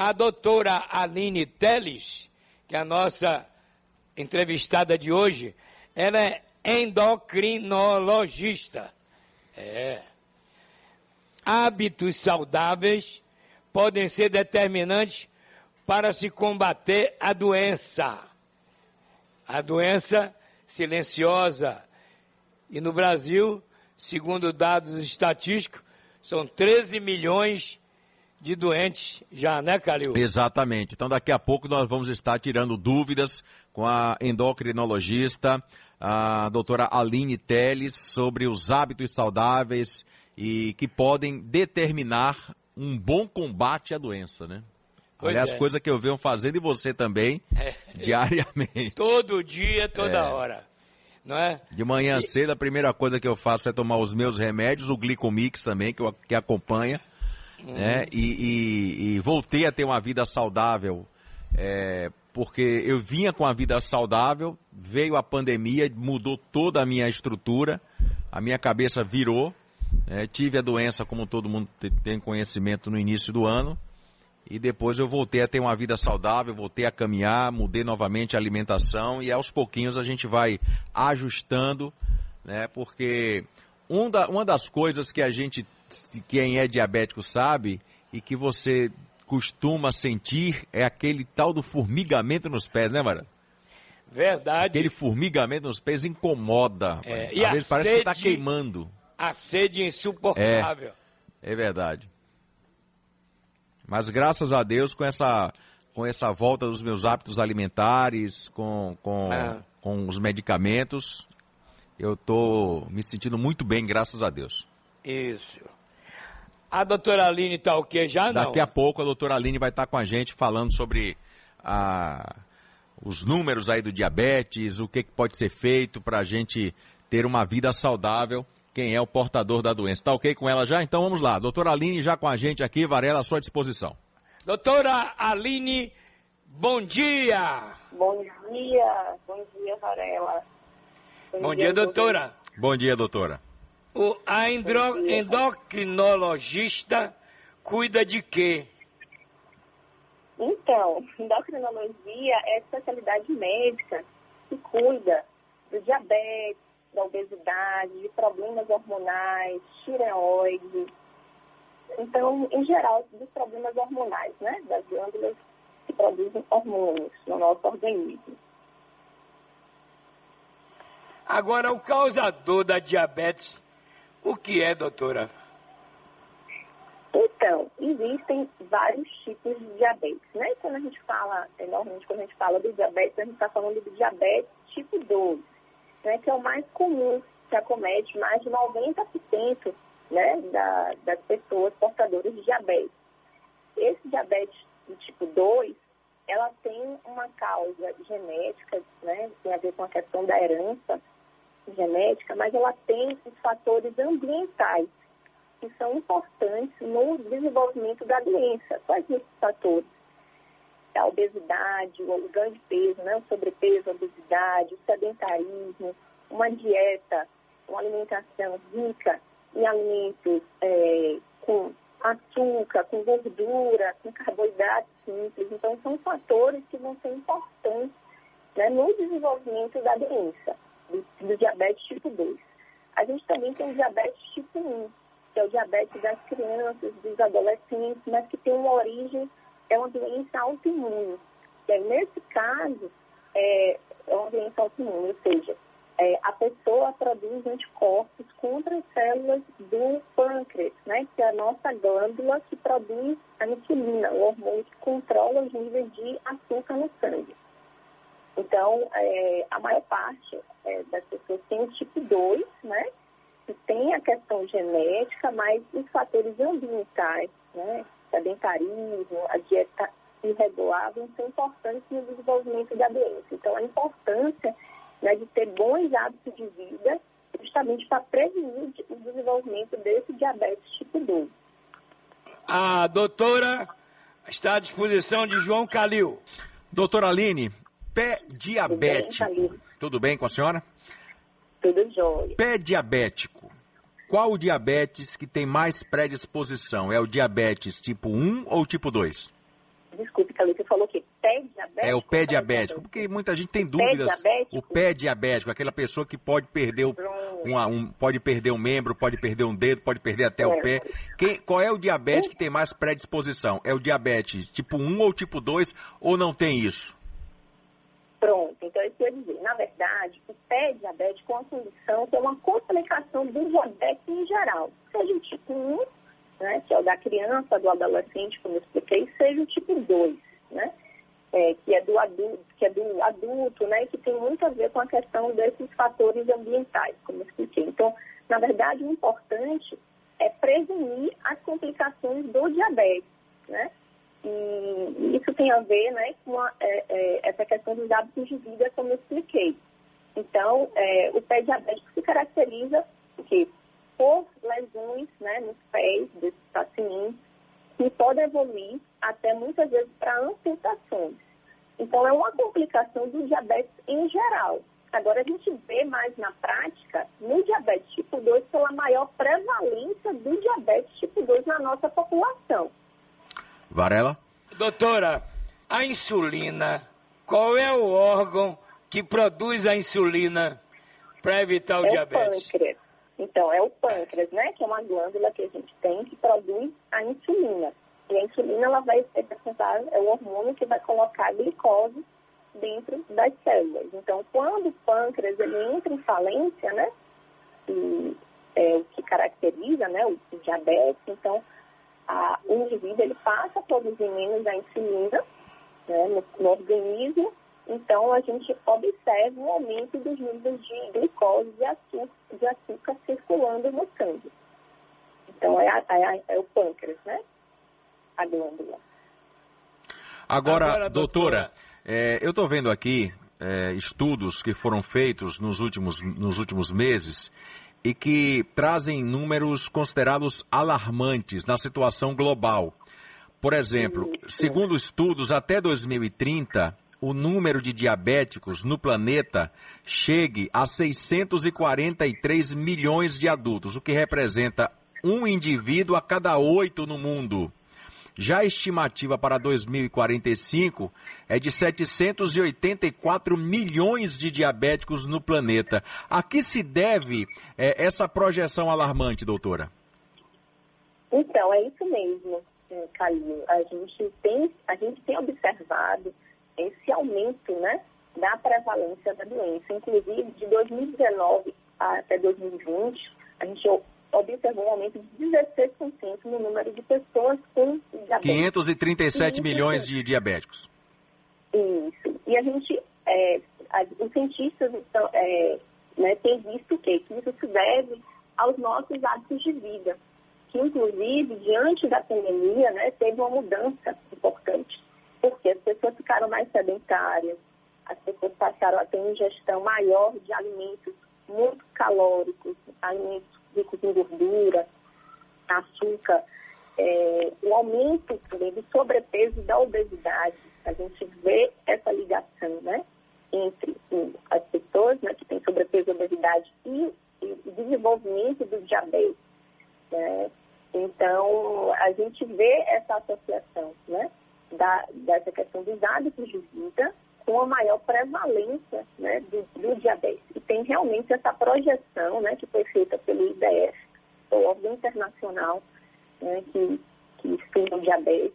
A doutora Aline Teles, que é a nossa entrevistada de hoje, ela é endocrinologista. É. Hábitos saudáveis podem ser determinantes para se combater a doença. A doença silenciosa. E no Brasil, segundo dados estatísticos, são 13 milhões de doentes já, né, Calil? Exatamente. Então daqui a pouco nós vamos estar tirando dúvidas com a endocrinologista, a doutora Aline Teles, sobre os hábitos saudáveis e que podem determinar um bom combate à doença, né? Pois Aliás, é. coisa que eu venho fazendo e você também, é. diariamente. Todo dia, toda é. hora. Não é? De manhã e... cedo, a primeira coisa que eu faço é tomar os meus remédios, o Glicomix também, que, eu, que acompanha. Uhum. Né? E, e, e, voltei a ter uma vida saudável, é, porque eu vinha com a vida saudável, veio a pandemia, mudou toda a minha estrutura, a minha cabeça virou, é, tive a doença, como todo mundo tem conhecimento, no início do ano. E depois eu voltei a ter uma vida saudável, voltei a caminhar, mudei novamente a alimentação e aos pouquinhos a gente vai ajustando, né? Porque um da, uma das coisas que a gente, quem é diabético sabe, e que você costuma sentir é aquele tal do formigamento nos pés, né, Mara? Verdade. Aquele formigamento nos pés incomoda. É, e Às vezes parece que está queimando. A sede insuportável. É, é verdade. Mas graças a Deus, com essa, com essa volta dos meus hábitos alimentares, com, com, ah. com os medicamentos, eu estou me sentindo muito bem, graças a Deus. Isso. A doutora Aline está o quê? Já não? Daqui a pouco a doutora Aline vai estar tá com a gente falando sobre a, os números aí do diabetes, o que, que pode ser feito para a gente ter uma vida saudável quem é o portador da doença. Está ok com ela já? Então vamos lá. Doutora Aline já com a gente aqui, Varela, à sua disposição. Doutora Aline, bom dia. Bom dia, bom dia, Varela. Bom, bom dia, dia, doutora. Bom dia, doutora. O, a endocrinologista cuida de quê? Então, endocrinologia é a especialidade médica que cuida do diabetes, da obesidade, de problemas hormonais, tireoide. Então, em geral, dos problemas hormonais, né? Das glândulas que produzem hormônios no nosso organismo. Agora, o causador da diabetes, o que é, doutora? Então, existem vários tipos de diabetes, né? Quando a gente fala, normalmente quando a gente fala do diabetes, a gente está falando do diabetes tipo 2 né, que é o mais comum, que acomete mais de 90% né, da, das pessoas portadoras de diabetes. Esse diabetes tipo 2, ela tem uma causa genética, né, tem a ver com a questão da herança genética, mas ela tem os fatores ambientais que são importantes no desenvolvimento da doença. Quais esses fatores? a obesidade, o ganho de peso, né, o sobrepeso, a obesidade, o sedentarismo, uma dieta, uma alimentação rica em alimentos é, com açúcar, com gordura, com carboidratos simples. Então, são fatores que vão ser importantes né, no desenvolvimento da doença, do, diabetes tipo 2. A gente também tem o diabetes tipo 1, que é o diabetes das crianças, dos adolescentes, mas que tem uma origem é uma doença autoimune. E aí, nesse caso, é, é uma doença autoimune, ou seja, é, a pessoa produz anticorpos contra as células do pâncreas, né, que é a nossa glândula que produz a insulina, o hormônio que controla os níveis de açúcar no sangue. Então, é, a maior parte é, das pessoas tem o tipo 2, né, que tem a questão genética, mas os fatores ambientais, né, sedentarismo, a dieta irregular vão ser importantes no desenvolvimento da doença. Então, a importância né, de ter bons hábitos de vida justamente para prevenir o desenvolvimento desse diabetes tipo 2. A doutora está à disposição de João Calil. Doutora Aline, pé diabético. Tudo bem, Tudo bem com a senhora? Tudo jóia. Pé diabético qual o diabetes que tem mais predisposição? É o diabetes tipo 1 ou tipo 2? falou que pé diabético? É o pé diabético, porque muita gente tem dúvidas. Pé diabético? O pé diabético, aquela pessoa que pode perder o, uma, um, pode perder um membro, pode perder um dedo, pode perder até é. o pé. Quem, qual é o diabetes que tem mais predisposição? É o diabetes tipo 1 ou tipo 2 ou não tem isso? Pronto, então isso quer dizer, na verdade, o pé diabético é uma condição que é uma complicação do diabetes em geral, seja o tipo 1, né, que é o da criança, do adolescente, como eu expliquei, seja o tipo 2, né, é, que, é do adulto, que é do adulto, né, que tem muito a ver com a questão desses fatores ambientais, como eu expliquei. Então, na verdade, o importante é prevenir as complicações do diabetes, e isso tem a ver né, com a, é, é, essa questão dos hábitos de vida, como eu expliquei. Então, é, o pé diabético se caracteriza porque, por lesões né, nos pés desses pacientes, que podem evoluir até muitas vezes para amputações. Então, é uma complicação do diabetes em geral. Agora, a gente vê mais na prática, no diabetes tipo 2, pela maior prevalência do diabetes tipo 2 na nossa população. Varela? Doutora, a insulina, qual é o órgão que produz a insulina para evitar o é diabetes? O pâncreas. Então, é o pâncreas, né? Que é uma glândula que a gente tem que produz a insulina. E a insulina, ela vai representar, é o hormônio que vai colocar a glicose dentro das células. Então, quando o pâncreas ele entra em falência, né? E é o que caracteriza, né? O diabetes, então a, o indivíduo ele passa a produzir menos a insulina né, no, no, organismo, então a gente observa um aumento dos níveis de glicose e açúcar, de açúcar circulando no sangue. Então é, a, é, é o pâncreas, né? A glândula. Agora, Agora doutora, doutora é, eu estou vendo aqui é, estudos que foram feitos nos últimos, nos últimos meses e que trazem números considerados alarmantes na situação global. Por exemplo, segundo estudos, até 2030, o número de diabéticos no planeta chegue a 643 milhões de adultos, o que representa um indivíduo a cada oito no mundo. Já a estimativa para 2045 é de 784 milhões de diabéticos no planeta. A que se deve é, essa projeção alarmante, doutora? Então, é isso mesmo, é, Calil. A gente tem, a gente tem observado esse aumento né, da prevalência da doença. Inclusive, de 2019 até 2020, a gente observou um aumento de 16% no número de pessoas com diabetes. 537 milhões de diabéticos. Isso. E a gente, é, a, os cientistas estão, é, né, têm visto o quê? Que isso se deve aos nossos hábitos de vida. Que, inclusive, diante da pandemia, né, teve uma mudança importante. Porque as pessoas ficaram mais sedentárias, as pessoas passaram a ter ingestão maior de alimentos muito calóricos, alimentos ricos em gordura, açúcar, é, o aumento também do sobrepeso e da obesidade. A gente vê essa ligação né, entre as pessoas né, que têm sobrepeso e obesidade e, o desenvolvimento do diabetes. Né? Então, a gente vê essa associação né, da, dessa questão dos hábitos de vida com a maior prevalência né, do, do, diabetes. E tem realmente essa projeção né, que foi feita pelo IDF, o órgão internacional né, que, que estuda o diabetes,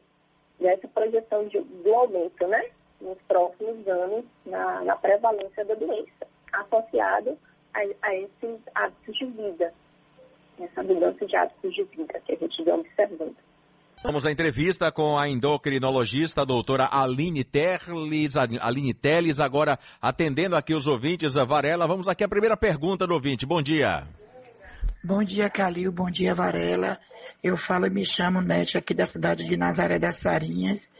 dessa projeção de, do aumento né, nos próximos anos na, na prevalência da doença, associado a, a esses hábitos de vida, essa mudança de hábitos de vida que a gente vem observando. Vamos à entrevista com a endocrinologista a doutora Aline Teles, Aline Teles, agora atendendo aqui os ouvintes, a Varela. Vamos aqui à primeira pergunta do ouvinte. Bom dia. Bom dia, Calil. Bom dia, Varela. Eu falo e me chamo Nete aqui da cidade de Nazaré das Farinhas.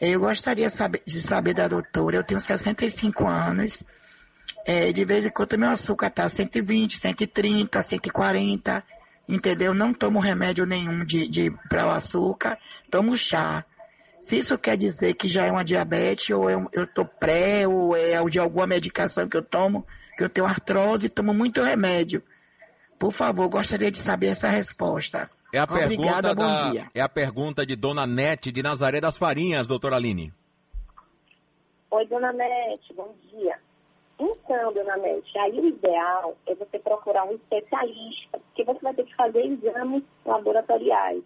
Eu gostaria de saber da doutora, eu tenho 65 anos, é, de vez em quando meu açúcar está 120, 130, 140 entendeu? Não tomo remédio nenhum de, de para o açúcar, tomo chá. Se isso quer dizer que já é uma diabetes, ou eu, eu tô pré, ou é de alguma medicação que eu tomo, que eu tenho artrose e tomo muito remédio. Por favor, gostaria de saber essa resposta. É a Obrigada, bom da, dia. É a pergunta de Dona Nete de Nazaré das Farinhas, doutora Aline. Oi, dona Mete, bom dia. Então, dona Mete, aí o ideal é você procurar um especialista, porque você vai ter que fazer exames laboratoriais,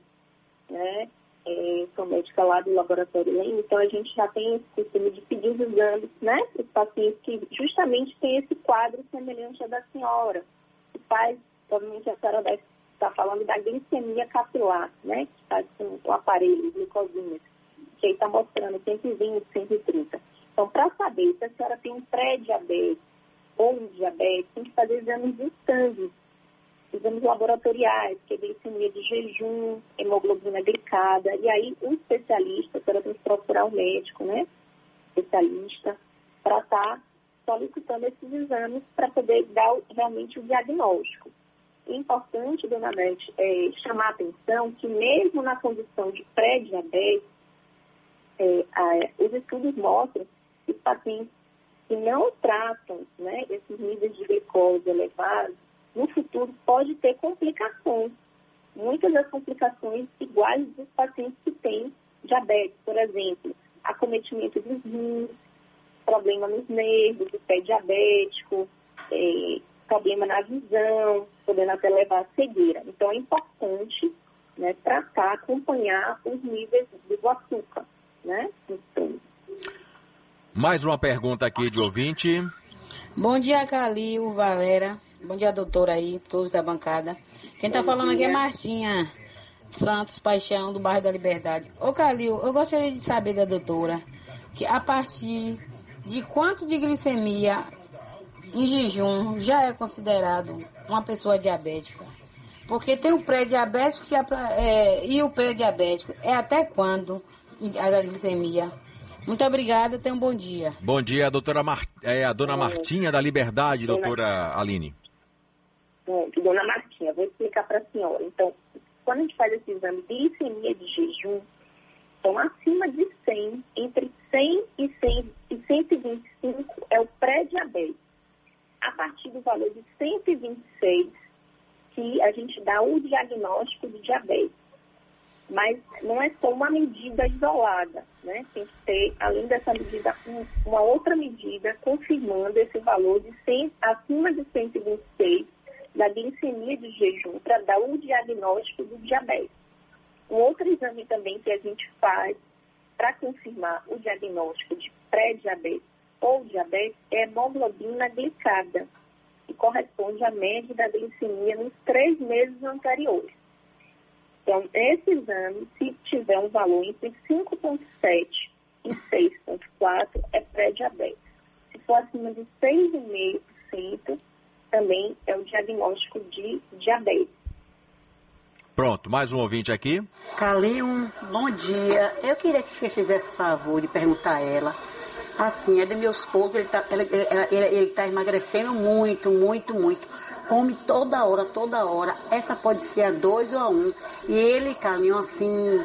né? É, sou médica lá do laboratório Leme, então a gente já tem esse costume de pedir os exames, né? Os pacientes que justamente têm esse quadro semelhante ao da senhora, que faz, provavelmente a senhora deve estar falando da glicemia capilar, né? Que faz com o aparelho, glicosímetro, que aí está mostrando 120, 130. Então, para saber se a senhora tem um pré-diabetes ou um diabetes, tem que fazer exames de sangue, exames laboratoriais, que é glicemia de jejum, hemoglobina glicada. E aí, um especialista, a senhora tem que procurar um médico, né? Especialista, para estar tá solicitando esses exames para poder dar realmente o diagnóstico. É importante, dona Beth, é, chamar a atenção que mesmo na condição de pré-diabetes, é, os estudos mostram os pacientes que não tratam né, esses níveis de glicose elevados, no futuro pode ter complicações. Muitas das complicações iguais dos pacientes que têm diabetes, por exemplo, acometimento dos rins, problema nos nervos, o pé diabético, é, problema na visão, podendo até levar a cegueira. Então, é importante né, tratar, acompanhar os níveis do açúcar. Mais uma pergunta aqui de ouvinte. Bom dia, Calil, Valera. Bom dia, doutora aí, todos da bancada. Quem está falando dia. aqui é Martinha Santos Paixão, do bairro da Liberdade. Ô, Calil, eu gostaria de saber da doutora que a partir de quanto de glicemia em jejum já é considerado uma pessoa diabética? Porque tem o pré-diabético é, é, e o pré-diabético. É até quando a glicemia? Muito obrigada, tenha um bom dia. Bom dia, a doutora Mar... é, a dona Martinha da Liberdade, doutora Aline. Bom, dona Martinha, vou explicar para a senhora. Então, quando a gente faz esse exame de glicemia de jejum, então acima de 100, entre 100 e, 100 e 125 é o pré-diabetes. A partir do valor de 126, que a gente dá o diagnóstico de diabetes mas não é só uma medida isolada, né? Tem que ter, além dessa medida, uma outra medida confirmando esse valor de 100, acima de 126 da glicemia de jejum para dar o diagnóstico do diabetes. Um outro exame também que a gente faz para confirmar o diagnóstico de pré-diabetes ou diabetes é a hemoglobina glicada, que corresponde à média da glicemia nos três meses anteriores. Então, esse exame, se tiver um valor entre 5,7 e 6,4, é pré-diabetes. Se for acima de 6,5%, também é o diagnóstico de diabetes. Pronto, mais um ouvinte aqui. Calil, bom dia. Eu queria que você fizesse favor de perguntar a ela. Assim, é do meu esposo, ele está ele, ele, ele tá emagrecendo muito, muito, muito come toda hora, toda hora. Essa pode ser a dois ou a um. E ele, Carlinho, assim,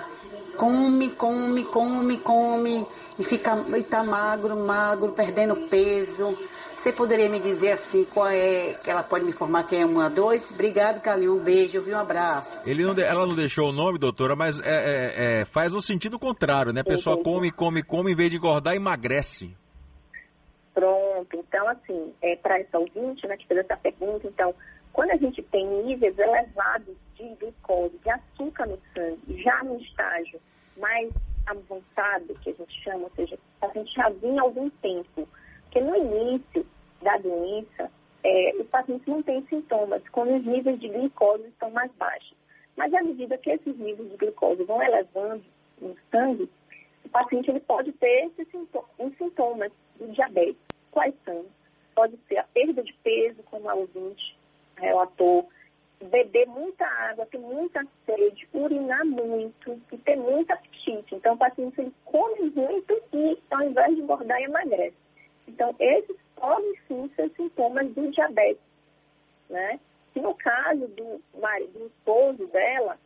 come, come, come, come, e fica, e tá magro, magro, perdendo peso. Você poderia me dizer assim, qual é, que ela pode me informar quem é um a dois? Obrigado, Carlinho, um beijo, viu, um abraço. Ele não, ela não deixou o nome, doutora, mas é, é, é, faz o sentido contrário, né? A pessoa come, come, come, em vez de engordar, emagrece. Pronto, então assim, é, para essa ouvinte né, que fez essa pergunta, então, quando a gente tem níveis elevados de glicose, de açúcar no sangue, já no estágio mais avançado, que a gente chama, ou seja, a gente já vinha algum tempo, porque no início da doença, é, os pacientes não têm sintomas, quando os níveis de glicose estão mais baixos. Mas à medida que esses níveis de glicose vão elevando no sangue, o paciente ele pode ter esses sintomas, sintomas do diabetes. Quais são? Pode ser a perda de peso, como a ouvinte relatou, beber muita água, ter muita sede, urinar muito e ter muito apetite. Então, o paciente ele come muito e, ao invés de engordar, emagrece. Então, esses podem sim ser sintomas do diabetes. Né? E no caso do, do esposo dela,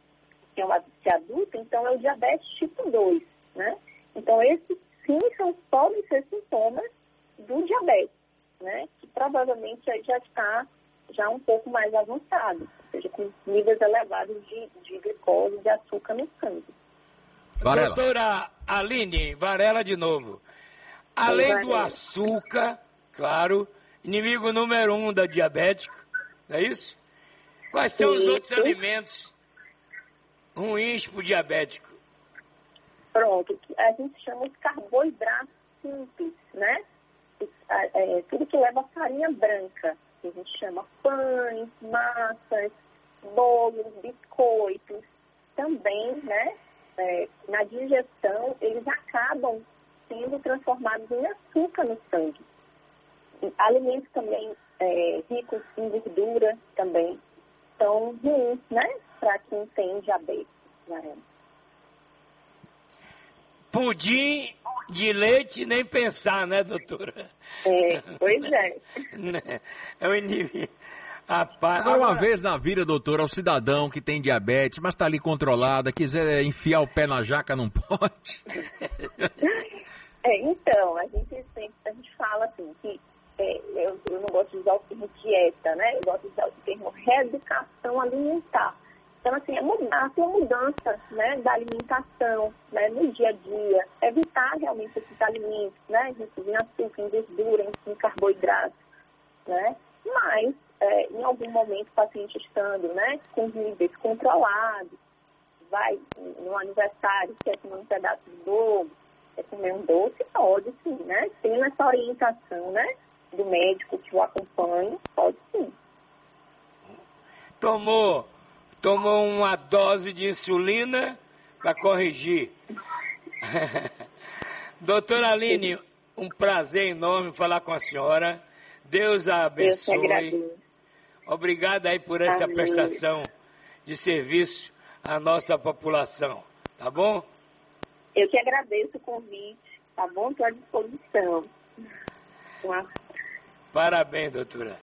que é uma adulta, então é o diabetes tipo 2. Né? Então, esses sim são, podem ser sintomas do diabetes, né? Que provavelmente já está já um pouco mais avançado, ou seja, com níveis elevados de, de glicose, de açúcar no sangue. Varela. Doutora Aline, Varela de novo. Além do açúcar, claro, inimigo número um da diabético, não é isso? Quais são os Isso. outros alimentos ruins para o diabético? Pronto, que a gente chama de carboidratos simples, né? É, tudo que leva farinha branca, que a gente chama pães, massas, bolos, biscoitos, também, né? é, na digestão, eles acabam sendo transformados em açúcar no sangue. E alimentos também é, ricos em gordura também são ruins, né? Para quem tem diabetes. Né? Pudim de leite, nem pensar, né, doutora? É, pois é. Né? É o inimigo. Rapaz, Agora, uma vez na vida, doutor, ao cidadão que tem diabetes, mas está ali controlada, quiser enfiar o pé na jaca, não pode. É, então, a gente sempre a gente fala assim que é, eu, eu não gosto de usar o termo dieta, né? Eu gosto de usar o termo reeducação alimentar. Então, assim, é mudar, uma mudança né, da alimentação né, no dia a dia, evitar realmente esses alimentos, né? Ricos em açúcar, em gordura, em, carboidratos, né? Mas, é, em algum momento, o paciente estando né, com níveis controlados, vai no aniversário, quer comer um pedaço de bolo, quer comer um doce, pode sim, né? Tendo essa orientação, né? Do médico que o acompanha, pode sim. tomou, tomou uma dose de insulina para corrigir. Doutora Aline, um prazer enorme falar com a senhora. Deus a abençoe. Obrigado aí por essa Amém. prestação de serviço à nossa população. Tá bom? Eu que agradeço o convite, tá bom? Estou à disposição. Parabéns, doutora.